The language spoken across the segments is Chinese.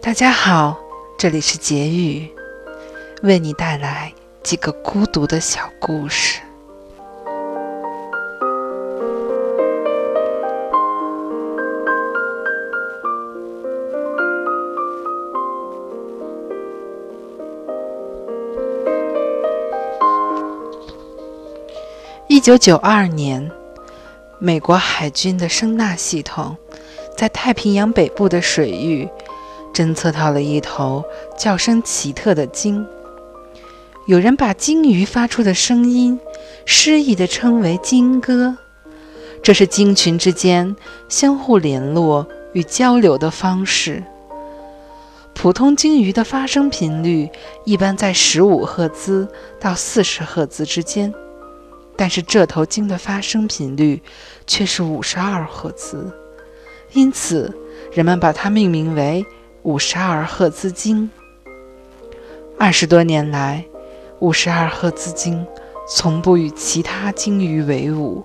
大家好，这里是结语，为你带来几个孤独的小故事。一九九二年，美国海军的声纳系统在太平洋北部的水域。侦测到了一头叫声奇特的鲸，有人把鲸鱼发出的声音诗意地称为“鲸歌”，这是鲸群之间相互联络与交流的方式。普通鲸鱼的发声频率一般在十五赫兹到四十赫兹之间，但是这头鲸的发声频率却是五十二赫兹，因此人们把它命名为。五十二赫兹鲸。二十多年来，五十二赫兹鲸从不与其他鲸鱼为伍，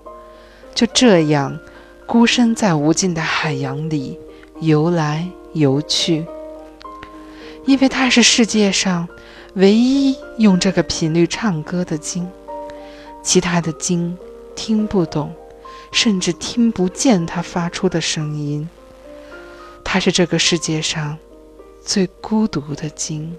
就这样孤身在无尽的海洋里游来游去。因为它是世界上唯一用这个频率唱歌的鲸，其他的鲸听不懂，甚至听不见它发出的声音。它是这个世界上。最孤独的鲸。